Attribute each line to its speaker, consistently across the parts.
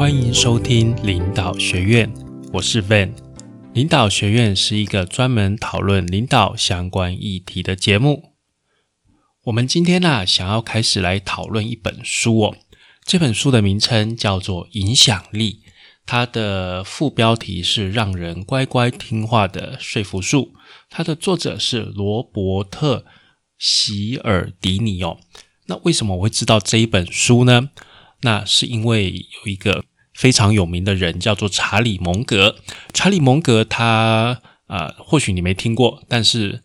Speaker 1: 欢迎收听领导学院，我是 Van。领导学院是一个专门讨论领导相关议题的节目。我们今天呢，想要开始来讨论一本书哦。这本书的名称叫做《影响力》，它的副标题是“让人乖乖听话的说服术”。它的作者是罗伯特·希尔迪尼哦。那为什么我会知道这一本书呢？那是因为有一个非常有名的人叫做查理蒙格。查理蒙格他啊，或许你没听过，但是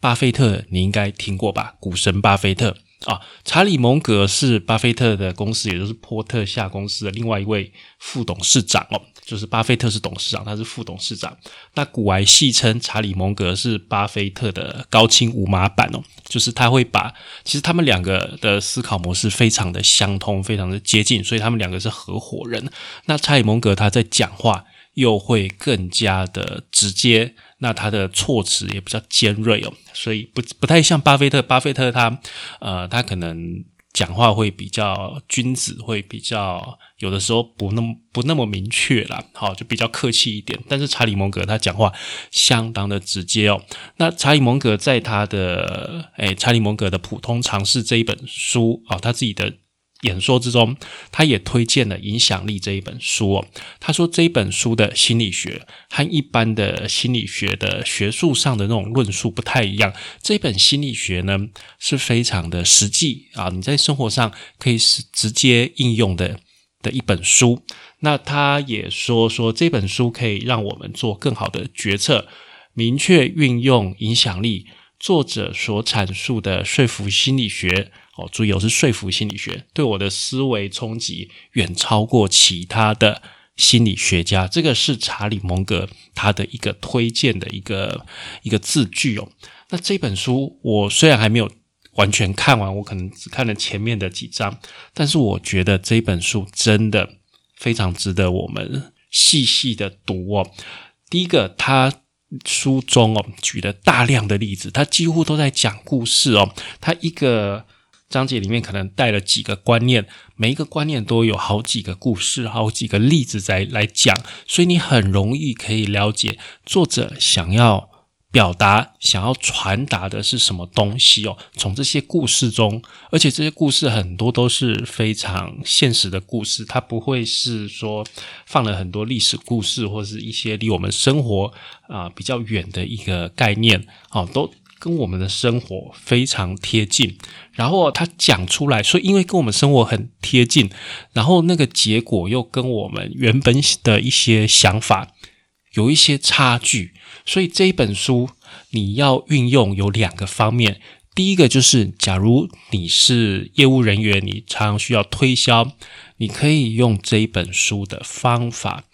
Speaker 1: 巴菲特你应该听过吧？股神巴菲特啊，查理蒙格是巴菲特的公司，也就是波特夏公司的另外一位副董事长哦。就是巴菲特是董事长，他是副董事长。那古外戏称查理蒙格是巴菲特的高清无码版哦，就是他会把其实他们两个的思考模式非常的相通，非常的接近，所以他们两个是合伙人。那查理蒙格他在讲话又会更加的直接，那他的措辞也比较尖锐哦，所以不不太像巴菲特。巴菲特他呃，他可能。讲话会比较君子，会比较有的时候不那么不那么明确啦，好就比较客气一点。但是查理蒙格他讲话相当的直接哦。那查理蒙格在他的诶查理蒙格的普通常识这一本书啊，他自己的。演说之中，他也推荐了《影响力》这一本书。他说这一本书的心理学和一般的心理学的学术上的那种论述不太一样。这本心理学呢是非常的实际啊，你在生活上可以是直接应用的的一本书。那他也说说这本书可以让我们做更好的决策，明确运用影响力。作者所阐述的说服心理学。哦，注意，我是说服心理学，对我的思维冲击远超过其他的心理学家。这个是查理蒙格他的一个推荐的一个一个字句哦。那这本书我虽然还没有完全看完，我可能只看了前面的几章，但是我觉得这本书真的非常值得我们细细的读哦。第一个，他书中哦举了大量的例子，他几乎都在讲故事哦，他一个。章节里面可能带了几个观念，每一个观念都有好几个故事、好几个例子在来讲，所以你很容易可以了解作者想要表达、想要传达的是什么东西哦。从这些故事中，而且这些故事很多都是非常现实的故事，它不会是说放了很多历史故事或是一些离我们生活啊比较远的一个概念哦，都。跟我们的生活非常贴近，然后他讲出来，说因为跟我们生活很贴近，然后那个结果又跟我们原本的一些想法有一些差距，所以这一本书你要运用有两个方面，第一个就是，假如你是业务人员，你常常需要推销，你可以用这一本书的方法。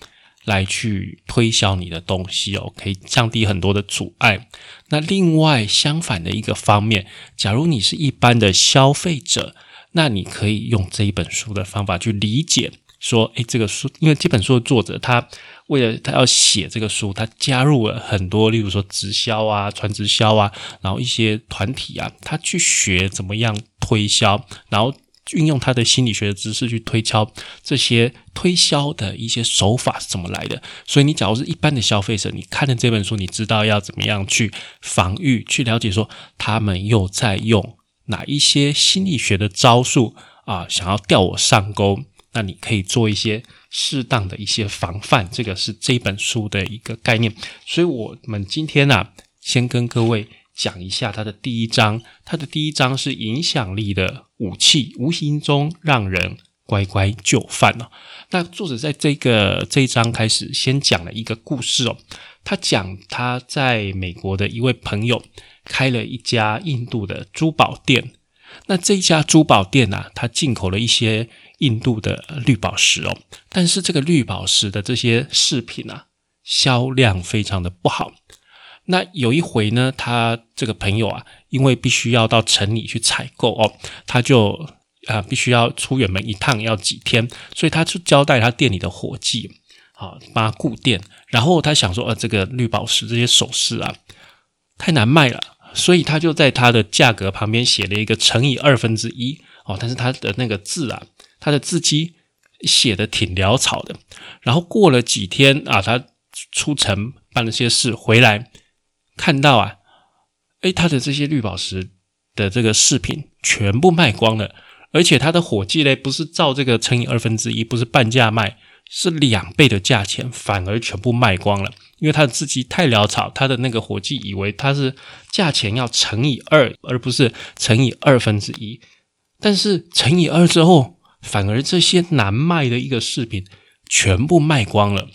Speaker 1: 来去推销你的东西哦，可以降低很多的阻碍。那另外相反的一个方面，假如你是一般的消费者，那你可以用这一本书的方法去理解，说，诶，这个书，因为这本书的作者他为了他要写这个书，他加入了很多，例如说直销啊、传直销啊，然后一些团体啊，他去学怎么样推销，然后。运用他的心理学的知识去推敲这些推销的一些手法是怎么来的，所以你假如是一般的消费者，你看了这本书，你知道要怎么样去防御，去了解说他们又在用哪一些心理学的招数啊，想要钓我上钩，那你可以做一些适当的一些防范，这个是这本书的一个概念。所以我们今天呢，先跟各位。讲一下它的第一章，它的第一章是影响力的武器，无形中让人乖乖就范哦。那作者在这个这一章开始先讲了一个故事哦，他讲他在美国的一位朋友开了一家印度的珠宝店，那这一家珠宝店呢，他进口了一些印度的绿宝石哦，但是这个绿宝石的这些饰品啊，销量非常的不好。那有一回呢，他这个朋友啊，因为必须要到城里去采购哦，他就啊必须要出远门一趟，要几天，所以他就交代他店里的伙计，好帮他顾店。然后他想说，呃，这个绿宝石这些首饰啊，太难卖了，所以他就在他的价格旁边写了一个乘以二分之一哦，但是他的那个字啊，他的字迹写的挺潦草的。然后过了几天啊，他出城办了些事回来，看到啊，哎，他的这些绿宝石的这个饰品全部卖光了，而且他的伙计嘞，不是照这个乘以二分之一，不是半价卖，是两倍的价钱，反而全部卖光了。因为他的字迹太潦草，他的那个伙计以为他是价钱要乘以二，而不是乘以二分之一。但是乘以二之后，反而这些难卖的一个饰品全部卖光了。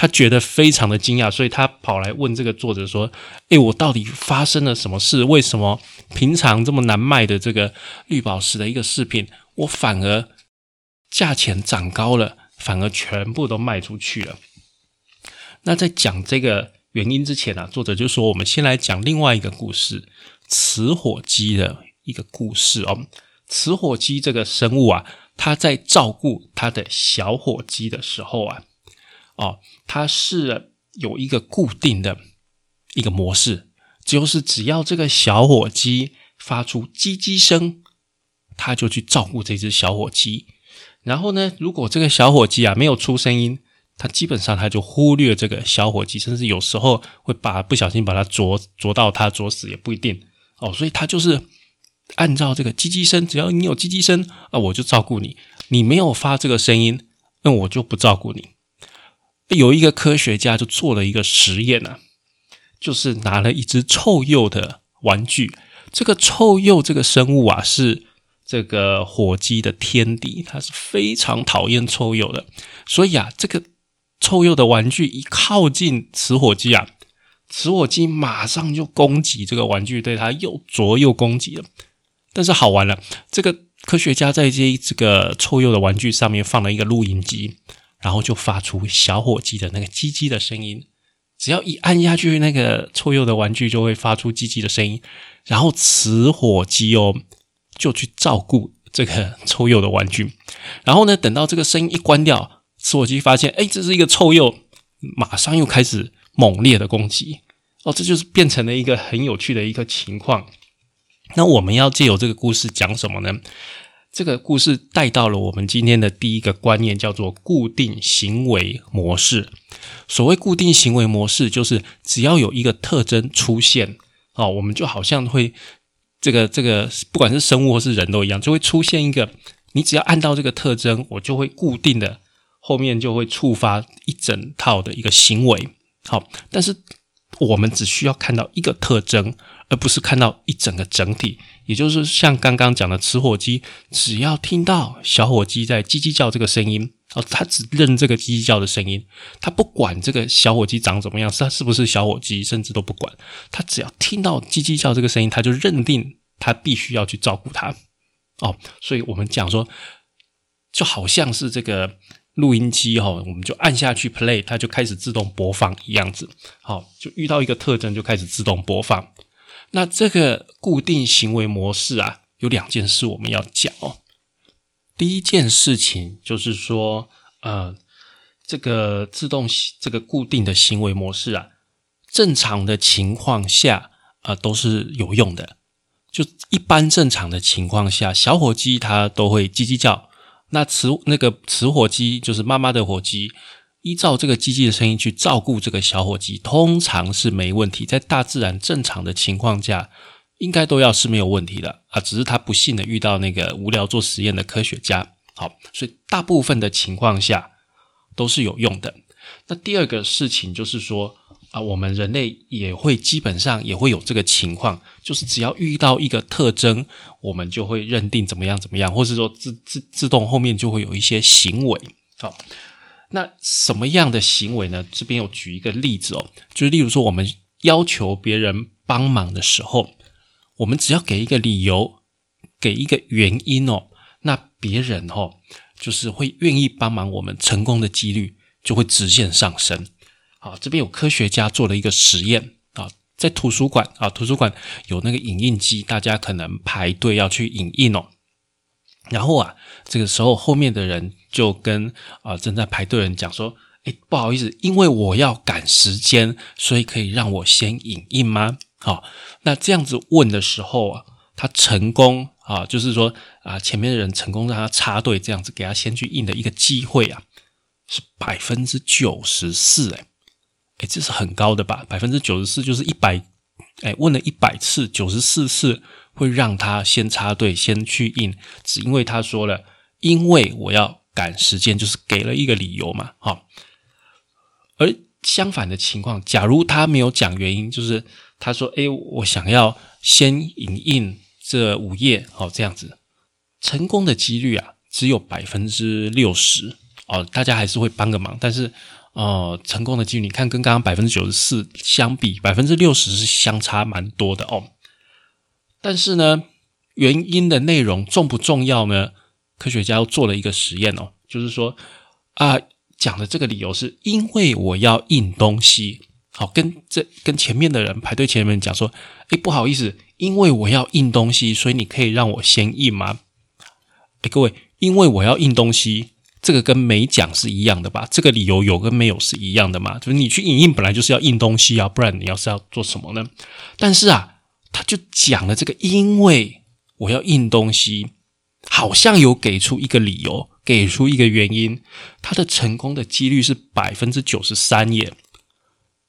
Speaker 1: 他觉得非常的惊讶，所以他跑来问这个作者说：“诶，我到底发生了什么事？为什么平常这么难卖的这个绿宝石的一个饰品，我反而价钱涨高了，反而全部都卖出去了？”那在讲这个原因之前呢，作者就说：“我们先来讲另外一个故事——雌火鸡的一个故事哦。雌火鸡这个生物啊，它在照顾它的小火鸡的时候啊，哦，它是有一个固定的一个模式，就是只要这个小火鸡发出叽叽声，它就去照顾这只小火鸡。然后呢，如果这个小火鸡啊没有出声音，它基本上它就忽略这个小火鸡，甚至有时候会把不小心把它啄啄到它啄死也不一定哦，所以它就是按照这个叽叽声，只要你有叽叽声啊，我就照顾你；你没有发这个声音，那我就不照顾你。有一个科学家就做了一个实验呢，就是拿了一只臭鼬的玩具，这个臭鼬这个生物啊是这个火鸡的天敌，它是非常讨厌臭鼬的，所以啊这个。臭鼬的玩具一靠近雌火鸡啊，雌火鸡马上就攻击这个玩具，对它又啄又攻击了。但是好玩了，这个科学家在这这个臭鼬的玩具上面放了一个录音机，然后就发出小火鸡的那个叽叽的声音。只要一按下去，那个臭鼬的玩具就会发出叽叽的声音，然后雌火鸡哦就去照顾这个臭鼬的玩具，然后呢，等到这个声音一关掉。雌火鸡发现，哎，这是一个臭鼬，马上又开始猛烈的攻击。哦，这就是变成了一个很有趣的一个情况。那我们要借由这个故事讲什么呢？这个故事带到了我们今天的第一个观念，叫做固定行为模式。所谓固定行为模式，就是只要有一个特征出现，哦，我们就好像会这个这个，不管是生物或是人都一样，就会出现一个，你只要按到这个特征，我就会固定的。后面就会触发一整套的一个行为，好，但是我们只需要看到一个特征，而不是看到一整个整体。也就是像刚刚讲的雌火鸡，只要听到小火鸡在叽叽叫这个声音，哦，它只认这个叽叽叫的声音，它不管这个小火鸡长怎么样，它是不是小火鸡，甚至都不管，它只要听到叽叽叫这个声音，它就认定它必须要去照顾它。哦，所以我们讲说，就好像是这个。录音机哈，我们就按下去 play，它就开始自动播放一样子。好，就遇到一个特征就开始自动播放。那这个固定行为模式啊，有两件事我们要讲哦。第一件事情就是说，呃，这个自动这个固定的行为模式啊，正常的情况下啊都是有用的。就一般正常的情况下，小火鸡它都会叽叽叫。那雌那个雌火鸡就是妈妈的火鸡，依照这个鸡鸡的声音去照顾这个小火鸡，通常是没问题。在大自然正常的情况下，应该都要是没有问题的啊。只是他不幸的遇到那个无聊做实验的科学家，好，所以大部分的情况下都是有用的。那第二个事情就是说。啊，我们人类也会基本上也会有这个情况，就是只要遇到一个特征，我们就会认定怎么样怎么样，或是说自自自动后面就会有一些行为。好，那什么样的行为呢？这边有举一个例子哦，就是例如说我们要求别人帮忙的时候，我们只要给一个理由，给一个原因哦，那别人哦就是会愿意帮忙，我们成功的几率就会直线上升。好，这边有科学家做了一个实验啊，在图书馆啊，图书馆有那个影印机，大家可能排队要去影印哦。然后啊，这个时候后面的人就跟啊正在排队人讲说：“哎，不好意思，因为我要赶时间，所以可以让我先影印吗？”好，那这样子问的时候啊，他成功啊，就是说啊，前面的人成功让他插队，这样子给他先去印的一个机会啊，是百分之九十四，哎，哎，这是很高的吧？百分之九十四就是一百，哎，问了一百次，九十四次会让他先插队，先去印，只因为他说了，因为我要赶时间，就是给了一个理由嘛，哈。而相反的情况，假如他没有讲原因，就是他说：“哎，我想要先影印这五页，哦，这样子，成功的几率啊，只有百分之六十哦。大家还是会帮个忙，但是哦，成功的几率，你看跟刚刚百分之九十四相比，百分之六十是相差蛮多的哦。但是呢，原因的内容重不重要呢？科学家又做了一个实验哦，就是说啊。讲的这个理由是因为我要印东西，好跟这跟前面的人排队前面讲说，哎不好意思，因为我要印东西，所以你可以让我先印吗？哎各位，因为我要印东西，这个跟没讲是一样的吧？这个理由有跟没有是一样的嘛？就是你去影印本来就是要印东西啊，不然你要是要做什么呢？但是啊，他就讲了这个，因为我要印东西，好像有给出一个理由。给出一个原因，他的成功的几率是百分之九十三耶。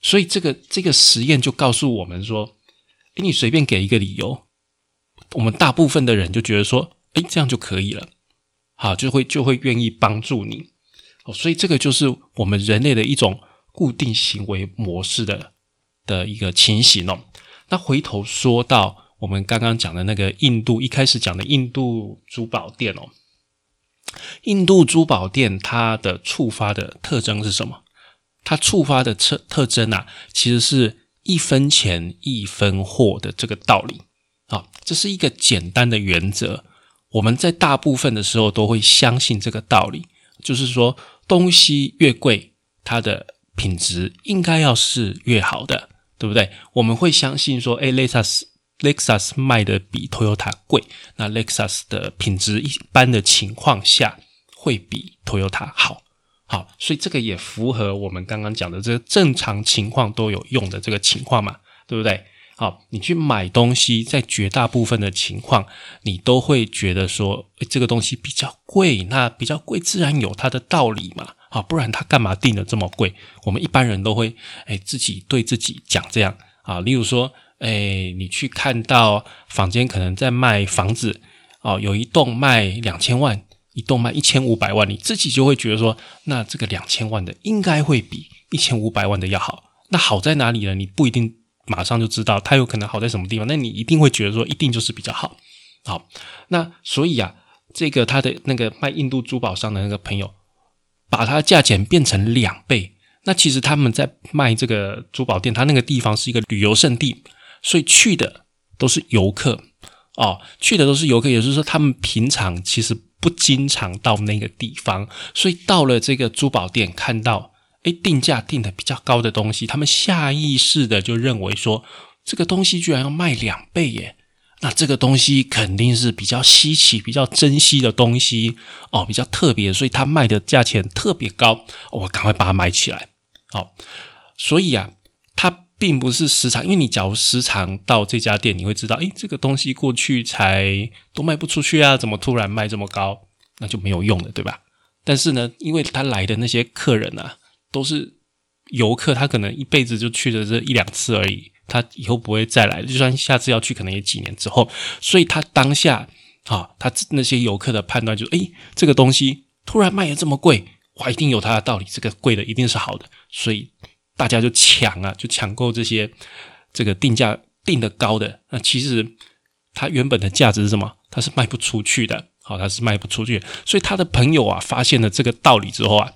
Speaker 1: 所以这个这个实验就告诉我们说，诶，你随便给一个理由，我们大部分的人就觉得说，诶，这样就可以了，好，就会就会愿意帮助你。哦，所以这个就是我们人类的一种固定行为模式的的一个情形哦。那回头说到我们刚刚讲的那个印度，一开始讲的印度珠宝店哦。印度珠宝店它的触发的特征是什么？它触发的特特征啊，其实是一分钱一分货的这个道理啊，这是一个简单的原则。我们在大部分的时候都会相信这个道理，就是说东西越贵，它的品质应该要是越好的，对不对？我们会相信说，哎，雷萨斯。Lexus 卖的比 Toyota 贵，那 Lexus 的品质一般的情况下会比 Toyota 好，好，所以这个也符合我们刚刚讲的这个正常情况都有用的这个情况嘛，对不对？好，你去买东西，在绝大部分的情况，你都会觉得说，这个东西比较贵，那比较贵自然有它的道理嘛，好，不然它干嘛定的这么贵？我们一般人都会哎自己对自己讲这样啊，例如说。哎，你去看到房间可能在卖房子哦，有一栋卖两千万，一栋卖一千五百万，你自己就会觉得说，那这个两千万的应该会比一千五百万的要好。那好在哪里呢？你不一定马上就知道它有可能好在什么地方，那你一定会觉得说，一定就是比较好。好，那所以啊，这个他的那个卖印度珠宝商的那个朋友，把它价钱变成两倍。那其实他们在卖这个珠宝店，他那个地方是一个旅游胜地。所以去的都是游客哦，去的都是游客，也就是说，他们平常其实不经常到那个地方，所以到了这个珠宝店，看到哎定价定的比较高的东西，他们下意识的就认为说，这个东西居然要卖两倍耶，那这个东西肯定是比较稀奇、比较珍惜的东西哦，比较特别，所以它卖的价钱特别高，我赶快把它买起来。好，所以啊，它。并不是时常，因为你假如时常到这家店，你会知道，诶，这个东西过去才都卖不出去啊，怎么突然卖这么高？那就没有用了，对吧？但是呢，因为他来的那些客人啊，都是游客，他可能一辈子就去了这一两次而已，他以后不会再来，就算下次要去，可能也几年之后。所以他当下啊，他那些游客的判断就是，诶，这个东西突然卖的这么贵，哇，一定有它的道理，这个贵的一定是好的，所以。大家就抢啊，就抢购这些这个定价定的高的，那其实它原本的价值是什么？它是卖不出去的，好，它是卖不出去。所以他的朋友啊，发现了这个道理之后啊，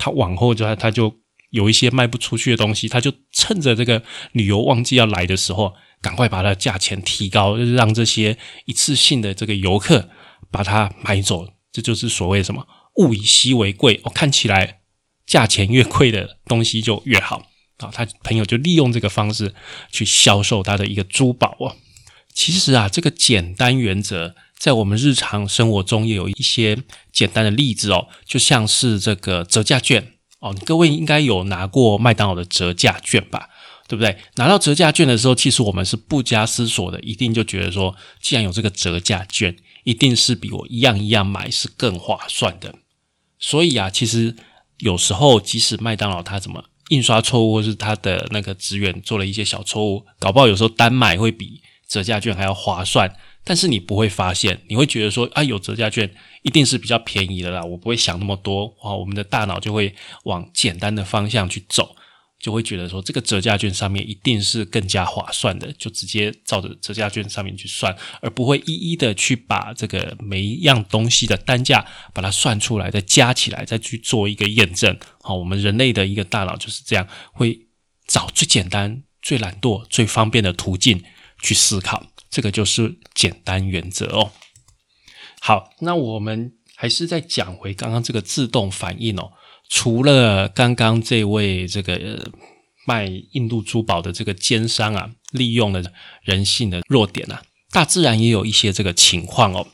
Speaker 1: 他往后就他他就有一些卖不出去的东西，他就趁着这个旅游旺季要来的时候，赶快把它价钱提高，就是让这些一次性的这个游客把它买走。这就是所谓什么物以稀为贵。我看起来。价钱越贵的东西就越好啊！他朋友就利用这个方式去销售他的一个珠宝哦。其实啊，这个简单原则在我们日常生活中也有一些简单的例子哦，就像是这个折价券哦。各位应该有拿过麦当劳的折价券吧？对不对？拿到折价券的时候，其实我们是不加思索的，一定就觉得说，既然有这个折价券，一定是比我一样一样买是更划算的。所以啊，其实有时候即使麦当劳它怎么印刷错误，或是它的那个职员做了一些小错误，搞不好有时候单买会比折价券还要划算。但是你不会发现，你会觉得说啊，有折价券一定是比较便宜的啦，我不会想那么多啊，我们的大脑就会往简单的方向去走。就会觉得说，这个折价券上面一定是更加划算的，就直接照着折价券上面去算，而不会一一的去把这个每一样东西的单价把它算出来，再加起来，再去做一个验证。好，我们人类的一个大脑就是这样，会找最简单、最懒惰、最方便的途径去思考。这个就是简单原则哦。好，那我们还是再讲回刚刚这个自动反应哦。除了刚刚这位这个卖印度珠宝的这个奸商啊，利用了人性的弱点啊，大自然也有一些这个情况哦。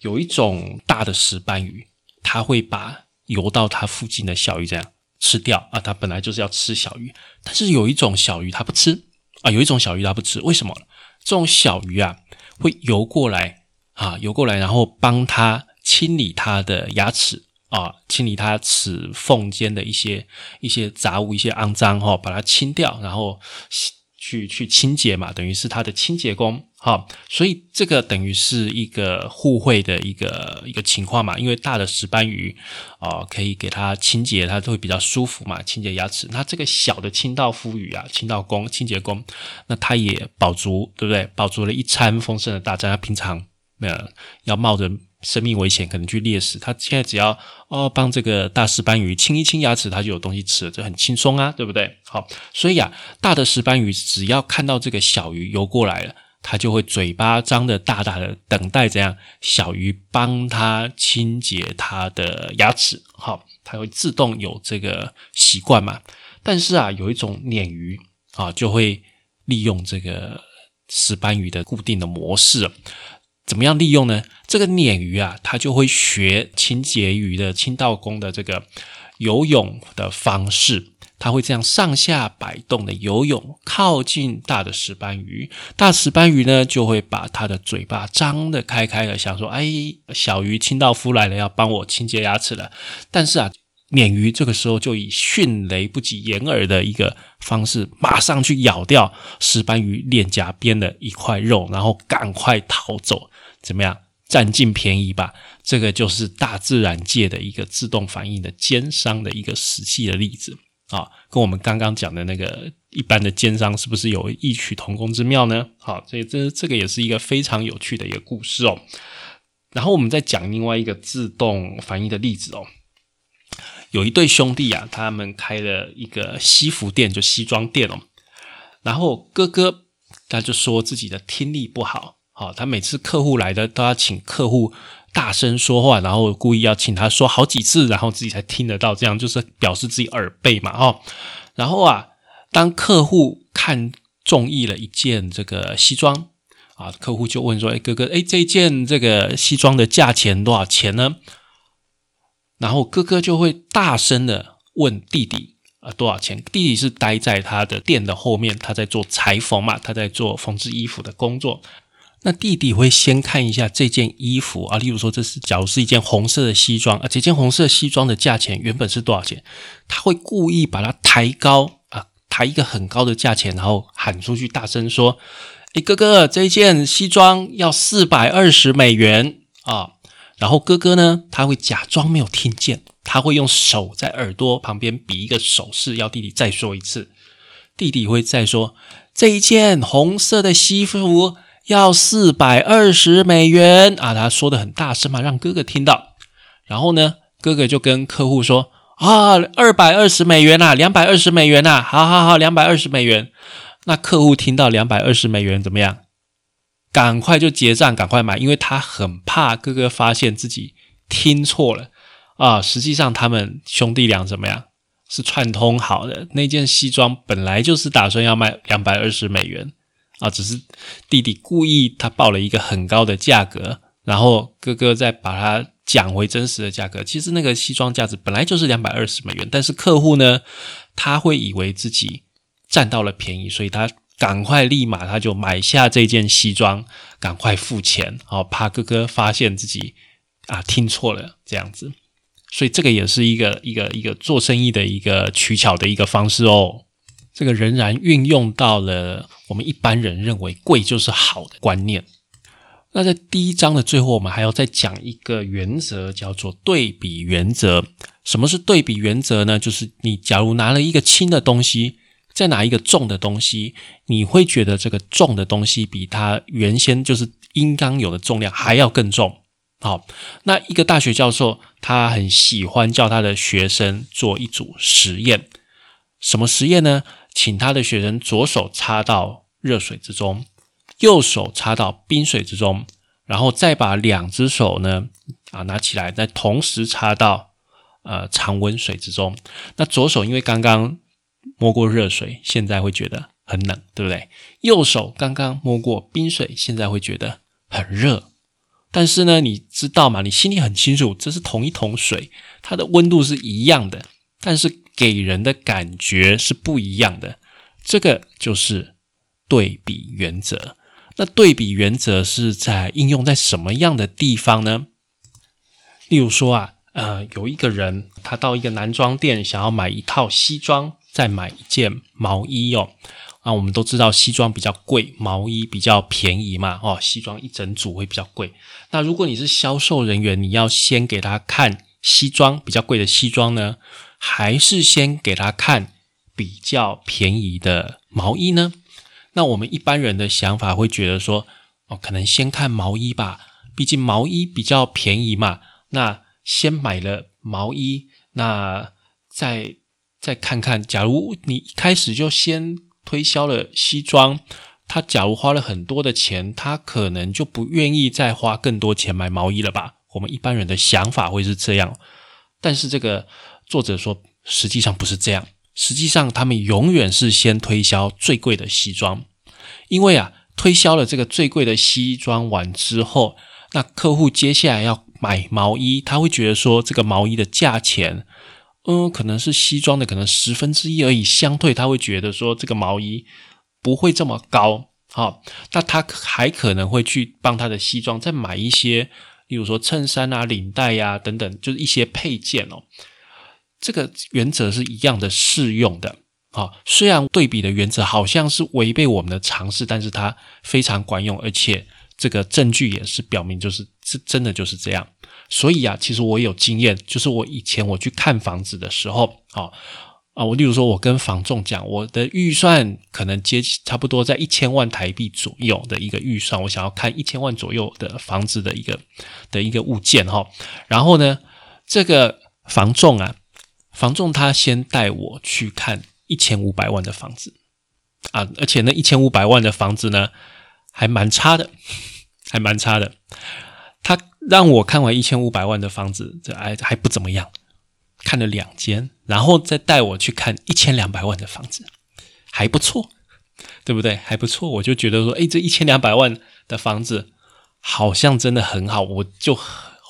Speaker 1: 有一种大的石斑鱼，它会把游到它附近的小鱼这样吃掉啊。它本来就是要吃小鱼，但是有一种小鱼它不吃啊，有一种小鱼它不吃，为什么？这种小鱼啊会游过来啊，游过来，然后帮它清理它的牙齿。啊，清理它齿缝间的一些一些杂物、一些肮脏哈，把它清掉，然后去去清洁嘛，等于是它的清洁工哈。所以这个等于是一个互惠的一个一个情况嘛，因为大的石斑鱼啊，可以给它清洁，它都会比较舒服嘛，清洁牙齿。那这个小的清道夫鱼啊，清道工、清洁工，那它也饱足，对不对？饱足了一餐丰盛的大餐，它平常呃要冒着。生命危险，可能去猎食。他现在只要哦帮这个大石斑鱼清一清牙齿，它就有东西吃了，这很轻松啊，对不对？好，所以啊，大的石斑鱼只要看到这个小鱼游过来了，它就会嘴巴张的大大的，等待怎样小鱼帮它清洁它的牙齿。好，它会自动有这个习惯嘛。但是啊，有一种鲶鱼啊，就会利用这个石斑鱼的固定的模式。怎么样利用呢？这个鲶鱼啊，它就会学清洁鱼的清道工的这个游泳的方式，它会这样上下摆动的游泳，靠近大的石斑鱼。大石斑鱼呢，就会把它的嘴巴张得开开的，想说：“哎，小鱼清道夫来了，要帮我清洁牙齿了。”但是啊，鲶鱼这个时候就以迅雷不及掩耳的一个方式，马上去咬掉石斑鱼脸颊边的一块肉，然后赶快逃走。怎么样占尽便宜吧？这个就是大自然界的一个自动反应的奸商的一个实际的例子啊，跟我们刚刚讲的那个一般的奸商是不是有异曲同工之妙呢？好，所以这这个也是一个非常有趣的一个故事哦。然后我们再讲另外一个自动反应的例子哦，有一对兄弟啊，他们开了一个西服店，就西装店哦。然后哥哥他就说自己的听力不好。好，他每次客户来的都要请客户大声说话，然后故意要请他说好几次，然后自己才听得到，这样就是表示自己耳背嘛，哦。然后啊，当客户看中意了一件这个西装啊，客户就问说：“哎，哥哥，哎，这件这个西装的价钱多少钱呢？”然后哥哥就会大声的问弟弟啊，多少钱？弟弟是待在他的店的后面，他在做裁缝嘛，他在做缝制衣服的工作。那弟弟会先看一下这件衣服啊，例如说这是假如是一件红色的西装啊，这件红色西装的价钱原本是多少钱？他会故意把它抬高啊，抬一个很高的价钱，然后喊出去，大声说：“哎，哥哥，这件西装要四百二十美元啊！”然后哥哥呢，他会假装没有听见，他会用手在耳朵旁边比一个手势，要弟弟再说一次。弟弟会再说：“这一件红色的西服。”要四百二十美元啊！他说的很大声嘛，让哥哥听到。然后呢，哥哥就跟客户说：“啊，二百二十美元呐，两百二十美元呐，好好好，两百二十美元。”那客户听到两百二十美元怎么样？赶快就结账，赶快买，因为他很怕哥哥发现自己听错了啊。实际上，他们兄弟俩怎么样？是串通好的。那件西装本来就是打算要卖两百二十美元。啊，只是弟弟故意他报了一个很高的价格，然后哥哥再把它讲回真实的价格。其实那个西装价值本来就是两百二十美元，但是客户呢，他会以为自己占到了便宜，所以他赶快立马他就买下这件西装，赶快付钱，哦，怕哥哥发现自己啊听错了这样子。所以这个也是一个一个一个做生意的一个取巧的一个方式哦。这个仍然运用到了我们一般人认为贵就是好的观念。那在第一章的最后，我们还要再讲一个原则，叫做对比原则。什么是对比原则呢？就是你假如拿了一个轻的东西，再拿一个重的东西，你会觉得这个重的东西比它原先就是应当有的重量还要更重。好，那一个大学教授他很喜欢叫他的学生做一组实验。什么实验呢？请他的学生左手插到热水之中。右手插到冰水之中，然后再把两只手呢啊拿起来，再同时插到呃常温水之中。那左手因为刚刚摸过热水，现在会觉得很冷，对不对？右手刚刚摸过冰水，现在会觉得很热。但是呢，你知道吗？你心里很清楚，这是同一桶水，它的温度是一样的，但是给人的感觉是不一样的。这个就是对比原则。那对比原则是在应用在什么样的地方呢？例如说啊，呃，有一个人他到一个男装店想要买一套西装，再买一件毛衣哦。啊，我们都知道西装比较贵，毛衣比较便宜嘛。哦，西装一整组会比较贵。那如果你是销售人员，你要先给他看西装比较贵的西装呢，还是先给他看比较便宜的毛衣呢？那我们一般人的想法会觉得说，哦，可能先看毛衣吧，毕竟毛衣比较便宜嘛。那先买了毛衣，那再再看看，假如你一开始就先推销了西装，他假如花了很多的钱，他可能就不愿意再花更多钱买毛衣了吧？我们一般人的想法会是这样，但是这个作者说，实际上不是这样。实际上，他们永远是先推销最贵的西装，因为啊，推销了这个最贵的西装完之后，那客户接下来要买毛衣，他会觉得说，这个毛衣的价钱，嗯，可能是西装的可能十分之一而已，相对他会觉得说，这个毛衣不会这么高，好，那他还可能会去帮他的西装再买一些，例如说衬衫啊、领带呀等等，就是一些配件哦。这个原则是一样的适用的，啊，虽然对比的原则好像是违背我们的常识，但是它非常管用，而且这个证据也是表明，就是是真的就是这样。所以啊，其实我有经验，就是我以前我去看房子的时候，啊啊，我例如说，我跟房仲讲，我的预算可能接差不多在一千万台币左右的一个预算，我想要看一千万左右的房子的一个的一个物件，哈，然后呢，这个房仲啊。房仲他先带我去看一千五百万的房子啊，而且那一千五百万的房子呢，还蛮差的，还蛮差的。他让我看完一千五百万的房子，这还还不怎么样，看了两间，然后再带我去看一千两百万的房子，还不错，对不对？还不错，我就觉得说，哎，这一千两百万的房子好像真的很好，我就。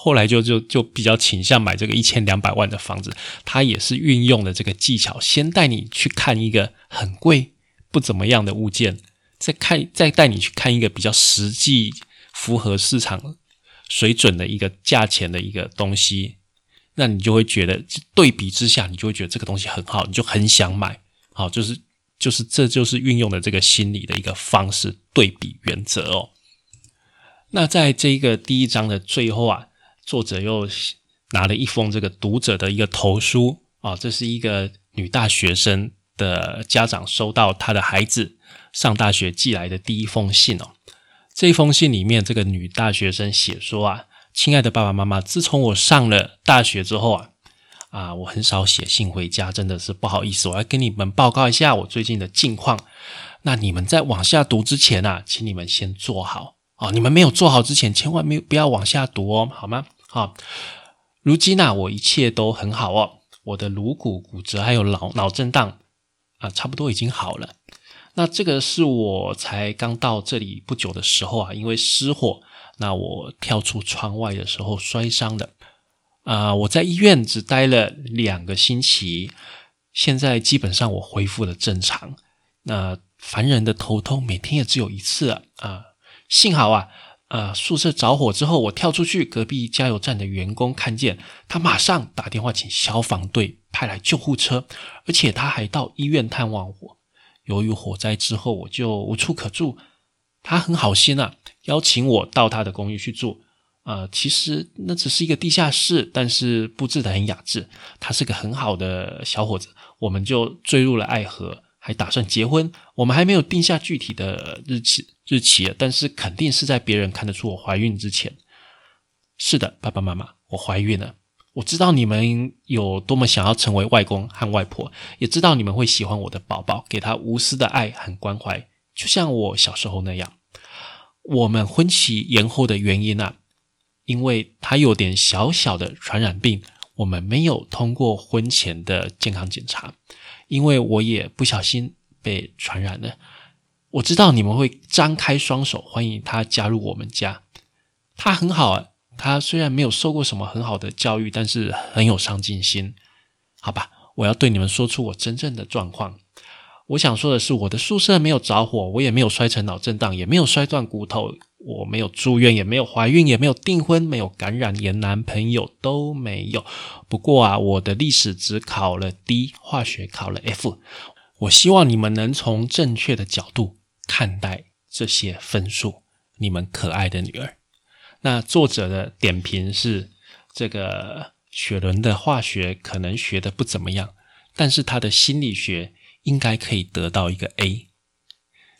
Speaker 1: 后来就就就比较倾向买这个一千两百万的房子，他也是运用了这个技巧，先带你去看一个很贵不怎么样的物件，再看再带你去看一个比较实际符合市场水准的一个价钱的一个东西，那你就会觉得对比之下，你就会觉得这个东西很好，你就很想买。好，就是就是这就是运用的这个心理的一个方式，对比原则哦。那在这个第一章的最后啊。作者又拿了一封这个读者的一个投书啊，这是一个女大学生的家长收到她的孩子上大学寄来的第一封信哦。这封信里面，这个女大学生写说啊：“亲爱的爸爸妈妈，自从我上了大学之后啊，啊，我很少写信回家，真的是不好意思，我要跟你们报告一下我最近的近况。那你们在往下读之前啊，请你们先做好哦。你们没有做好之前，千万没有不要往下读哦，好吗？”好，如今呢，我一切都很好哦。我的颅骨骨折还有脑脑震荡啊，差不多已经好了。那这个是我才刚到这里不久的时候啊，因为失火，那我跳出窗外的时候摔伤的啊。我在医院只待了两个星期，现在基本上我恢复了正常，那凡人的头痛每天也只有一次。啊幸好啊，呃，宿舍着火之后，我跳出去，隔壁加油站的员工看见，他马上打电话请消防队派来救护车，而且他还到医院探望我。由于火灾之后我就无处可住，他很好心啊，邀请我到他的公寓去住。呃，其实那只是一个地下室，但是布置的很雅致。他是个很好的小伙子，我们就坠入了爱河，还打算结婚。我们还没有定下具体的日期日期，但是肯定是在别人看得出我怀孕之前。是的，爸爸妈妈，我怀孕了。我知道你们有多么想要成为外公和外婆，也知道你们会喜欢我的宝宝，给他无私的爱和关怀，就像我小时候那样。我们婚期延后的原因啊。因为他有点小小的传染病，我们没有通过婚前的健康检查。因为我也不小心被传染了。我知道你们会张开双手欢迎他加入我们家。他很好啊，他虽然没有受过什么很好的教育，但是很有上进心。好吧，我要对你们说出我真正的状况。我想说的是，我的宿舍没有着火，我也没有摔成脑震荡，也没有摔断骨头。我没有住院，也没有怀孕，也没有订婚，没有感染，连男朋友都没有。不过啊，我的历史只考了 D，化学考了 F。我希望你们能从正确的角度看待这些分数。你们可爱的女儿。那作者的点评是：这个雪伦的化学可能学的不怎么样，但是他的心理学应该可以得到一个 A。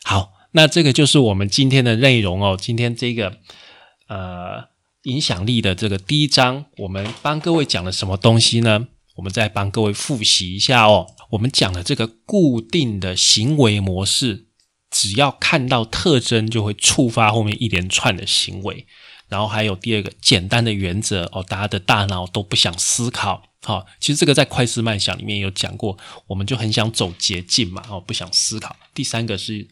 Speaker 1: 好。那这个就是我们今天的内容哦。今天这个呃影响力的这个第一章，我们帮各位讲了什么东西呢？我们再帮各位复习一下哦。我们讲了这个固定的行为模式，只要看到特征就会触发后面一连串的行为。然后还有第二个简单的原则哦，大家的大脑都不想思考。好，其实这个在快思慢想里面有讲过，我们就很想走捷径嘛，哦，不想思考。第三个是。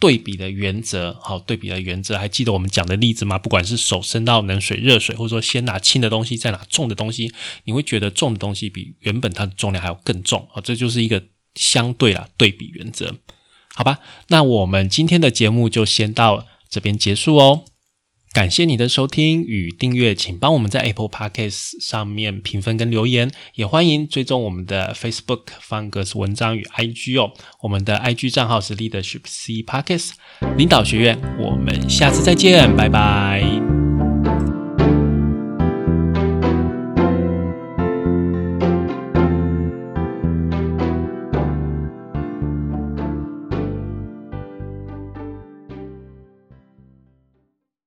Speaker 1: 对比的原则，好，对比的原则，还记得我们讲的例子吗？不管是手伸到冷水、热水，或者说先拿轻的东西再拿重的东西，你会觉得重的东西比原本它的重量还要更重啊，这就是一个相对啦对比原则，好吧？那我们今天的节目就先到这边结束哦。感谢你的收听与订阅，请帮我们在 Apple Podcast 上面评分跟留言，也欢迎追踪我们的 Facebook 方格子文章与 IG 哦。我们的 IG 账号是 Leadership C Podcast 领导学院，我们下次再见，拜拜。